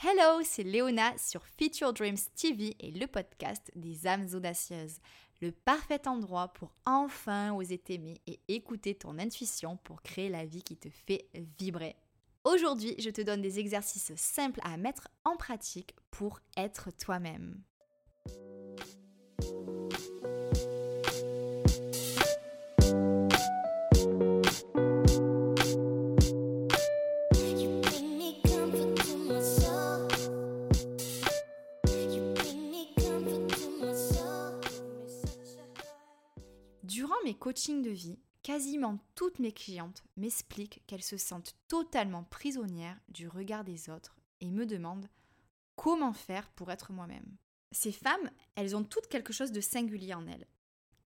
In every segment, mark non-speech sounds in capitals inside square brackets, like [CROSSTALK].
Hello, c'est Léona sur Future Dreams TV et le podcast des âmes audacieuses. Le parfait endroit pour enfin oser t'aimer et écouter ton intuition pour créer la vie qui te fait vibrer. Aujourd'hui, je te donne des exercices simples à mettre en pratique pour être toi-même. Mes coachings de vie, quasiment toutes mes clientes m'expliquent qu'elles se sentent totalement prisonnières du regard des autres et me demandent comment faire pour être moi-même. Ces femmes, elles ont toutes quelque chose de singulier en elles,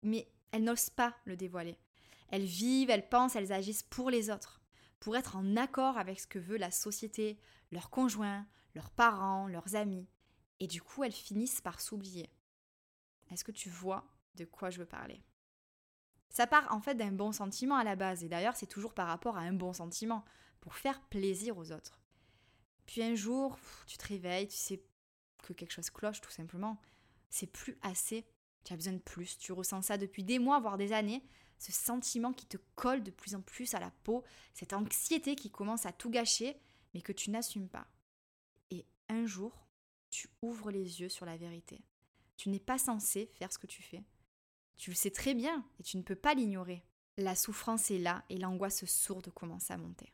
mais elles n'osent pas le dévoiler. Elles vivent, elles pensent, elles agissent pour les autres, pour être en accord avec ce que veut la société, leurs conjoints, leurs parents, leurs amis, et du coup elles finissent par s'oublier. Est-ce que tu vois de quoi je veux parler? Ça part en fait d'un bon sentiment à la base, et d'ailleurs c'est toujours par rapport à un bon sentiment, pour faire plaisir aux autres. Puis un jour, tu te réveilles, tu sais que quelque chose cloche tout simplement, c'est plus assez, tu as besoin de plus, tu ressens ça depuis des mois, voire des années, ce sentiment qui te colle de plus en plus à la peau, cette anxiété qui commence à tout gâcher, mais que tu n'assumes pas. Et un jour, tu ouvres les yeux sur la vérité. Tu n'es pas censé faire ce que tu fais. Tu le sais très bien et tu ne peux pas l'ignorer. La souffrance est là et l'angoisse sourde commence à monter.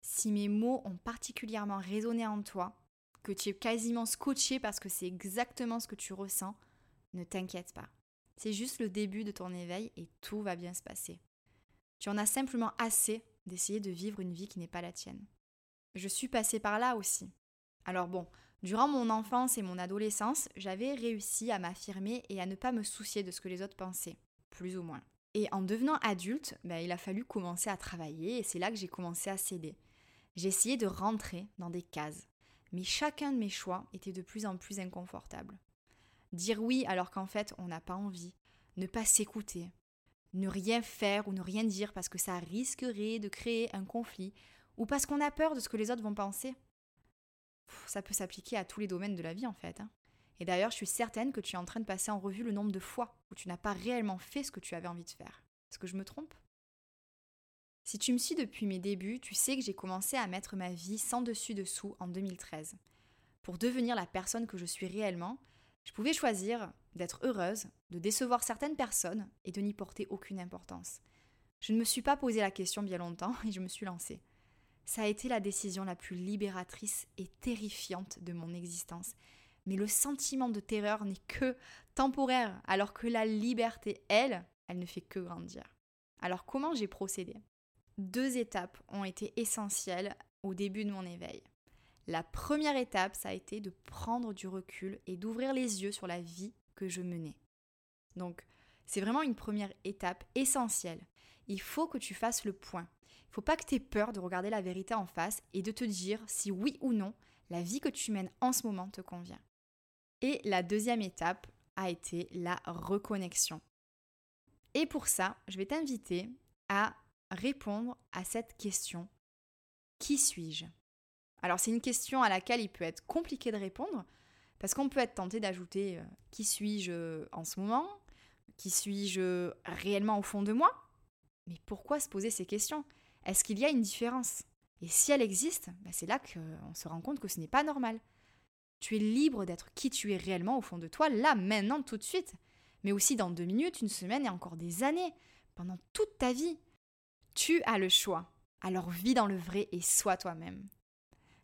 Si mes mots ont particulièrement résonné en toi, que tu es quasiment scotché parce que c'est exactement ce que tu ressens, ne t'inquiète pas. C'est juste le début de ton éveil et tout va bien se passer. Tu en as simplement assez d'essayer de vivre une vie qui n'est pas la tienne. Je suis passée par là aussi. Alors bon, Durant mon enfance et mon adolescence, j'avais réussi à m'affirmer et à ne pas me soucier de ce que les autres pensaient, plus ou moins. Et en devenant adulte, ben, il a fallu commencer à travailler et c'est là que j'ai commencé à céder. J'ai essayé de rentrer dans des cases, mais chacun de mes choix était de plus en plus inconfortable. Dire oui alors qu'en fait on n'a pas envie, ne pas s'écouter, ne rien faire ou ne rien dire parce que ça risquerait de créer un conflit ou parce qu'on a peur de ce que les autres vont penser ça peut s'appliquer à tous les domaines de la vie en fait. Hein. Et d'ailleurs, je suis certaine que tu es en train de passer en revue le nombre de fois où tu n'as pas réellement fait ce que tu avais envie de faire. Est-ce que je me trompe? Si tu me suis depuis mes débuts, tu sais que j'ai commencé à mettre ma vie sans dessus-dessous en 2013. Pour devenir la personne que je suis réellement, je pouvais choisir d'être heureuse, de décevoir certaines personnes et de n'y porter aucune importance. Je ne me suis pas posé la question bien longtemps et je me suis lancée. Ça a été la décision la plus libératrice et terrifiante de mon existence. Mais le sentiment de terreur n'est que temporaire, alors que la liberté, elle, elle ne fait que grandir. Alors comment j'ai procédé? Deux étapes ont été essentielles au début de mon éveil. La première étape, ça a été de prendre du recul et d'ouvrir les yeux sur la vie que je menais. Donc, c'est vraiment une première étape essentielle. Il faut que tu fasses le point. Il ne faut pas que tu aies peur de regarder la vérité en face et de te dire si oui ou non la vie que tu mènes en ce moment te convient. Et la deuxième étape a été la reconnexion. Et pour ça, je vais t'inviter à répondre à cette question. Qui suis-je? Alors c'est une question à laquelle il peut être compliqué de répondre parce qu'on peut être tenté d'ajouter euh, qui suis-je en ce moment? Qui suis-je réellement au fond de moi? Mais pourquoi se poser ces questions? Est-ce qu'il y a une différence? Et si elle existe, bah, c'est là qu'on se rend compte que ce n'est pas normal. Tu es libre d'être qui tu es réellement au fond de toi, là, maintenant, tout de suite. Mais aussi dans deux minutes, une semaine et encore des années, pendant toute ta vie. Tu as le choix. Alors vis dans le vrai et sois toi-même.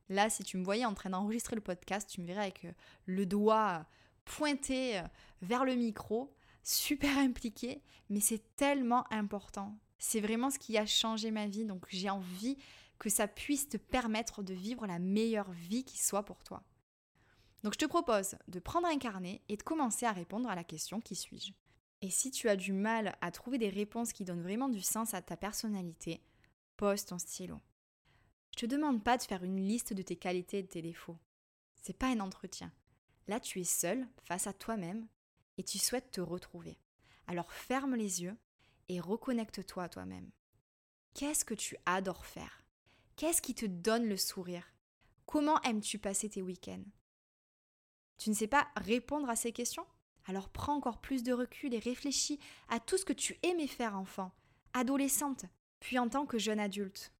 Là, si tu me voyais en train d'enregistrer le podcast, tu me verrais avec euh, le doigt pointé euh, vers le micro, super [LAUGHS] impliquée, mais c'est tellement important. C'est vraiment ce qui a changé ma vie, donc j'ai envie que ça puisse te permettre de vivre la meilleure vie qui soit pour toi. Donc je te propose de prendre un carnet et de commencer à répondre à la question qui suis-je? Et si tu as du mal à trouver des réponses qui donnent vraiment du sens à ta personnalité, pose ton stylo. Je te demande pas de faire une liste de tes qualités et de tes défauts. C'est pas un entretien. Là, tu es seul face à toi-même et tu souhaites te retrouver. Alors ferme les yeux et reconnecte-toi à toi-même. Qu'est-ce que tu adores faire? Qu'est-ce qui te donne le sourire? Comment aimes-tu passer tes week-ends? Tu ne sais pas répondre à ces questions? Alors prends encore plus de recul et réfléchis à tout ce que tu aimais faire enfant, adolescente, puis en tant que jeune adulte.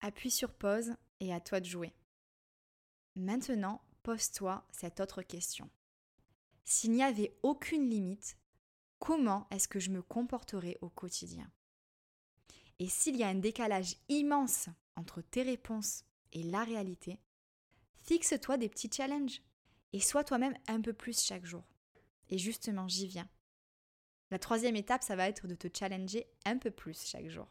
Appuie sur pause et à toi de jouer. Maintenant, pose-toi cette autre question. S'il n'y avait aucune limite, comment est-ce que je me comporterais au quotidien Et s'il y a un décalage immense entre tes réponses et la réalité, fixe-toi des petits challenges et sois toi-même un peu plus chaque jour. Et justement, j'y viens. La troisième étape, ça va être de te challenger un peu plus chaque jour.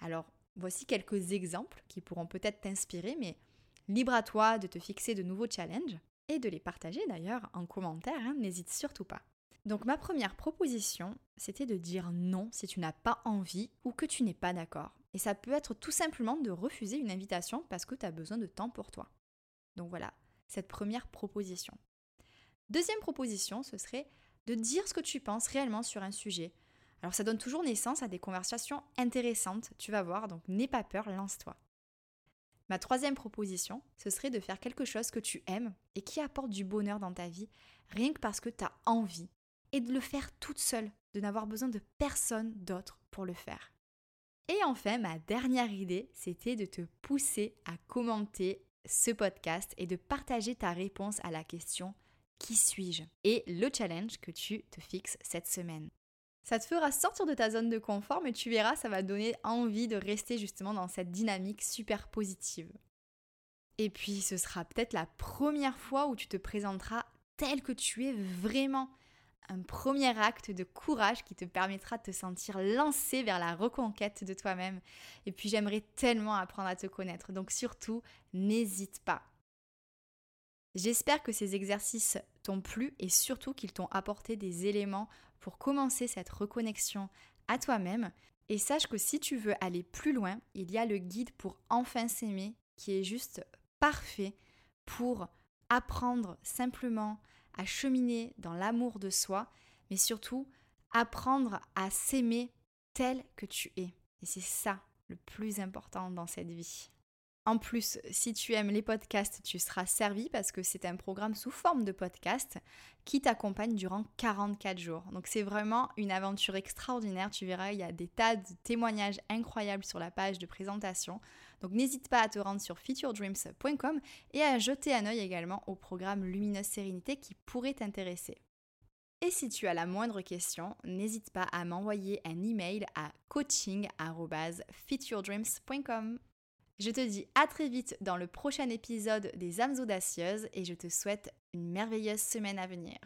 Alors, voici quelques exemples qui pourront peut-être t'inspirer, mais libre à toi de te fixer de nouveaux challenges et de les partager d'ailleurs en commentaire, hein, n'hésite surtout pas. Donc ma première proposition, c'était de dire non si tu n'as pas envie ou que tu n'es pas d'accord. Et ça peut être tout simplement de refuser une invitation parce que tu as besoin de temps pour toi. Donc voilà, cette première proposition. Deuxième proposition, ce serait de dire ce que tu penses réellement sur un sujet. Alors ça donne toujours naissance à des conversations intéressantes, tu vas voir, donc n'aie pas peur, lance-toi. Ma troisième proposition, ce serait de faire quelque chose que tu aimes et qui apporte du bonheur dans ta vie, rien que parce que tu as envie, et de le faire toute seule, de n'avoir besoin de personne d'autre pour le faire. Et enfin, ma dernière idée, c'était de te pousser à commenter ce podcast et de partager ta réponse à la question Qui suis-je? et le challenge que tu te fixes cette semaine. Ça te fera sortir de ta zone de confort, mais tu verras, ça va donner envie de rester justement dans cette dynamique super positive. Et puis, ce sera peut-être la première fois où tu te présenteras tel que tu es vraiment. Un premier acte de courage qui te permettra de te sentir lancé vers la reconquête de toi-même. Et puis j'aimerais tellement apprendre à te connaître. Donc surtout, n'hésite pas. J'espère que ces exercices t'ont plu et surtout qu'ils t'ont apporté des éléments pour commencer cette reconnexion à toi-même. Et sache que si tu veux aller plus loin, il y a le guide pour enfin s'aimer qui est juste parfait pour apprendre simplement à cheminer dans l'amour de soi, mais surtout apprendre à s'aimer tel que tu es. Et c'est ça le plus important dans cette vie. En plus, si tu aimes les podcasts, tu seras servi parce que c'est un programme sous forme de podcast qui t'accompagne durant 44 jours. Donc c'est vraiment une aventure extraordinaire. Tu verras, il y a des tas de témoignages incroyables sur la page de présentation. Donc n'hésite pas à te rendre sur featuredreams.com et à jeter un œil également au programme Lumineuse Sérénité qui pourrait t'intéresser. Et si tu as la moindre question, n'hésite pas à m'envoyer un email à coaching@featuredreams.com. Je te dis à très vite dans le prochain épisode des âmes audacieuses et je te souhaite une merveilleuse semaine à venir.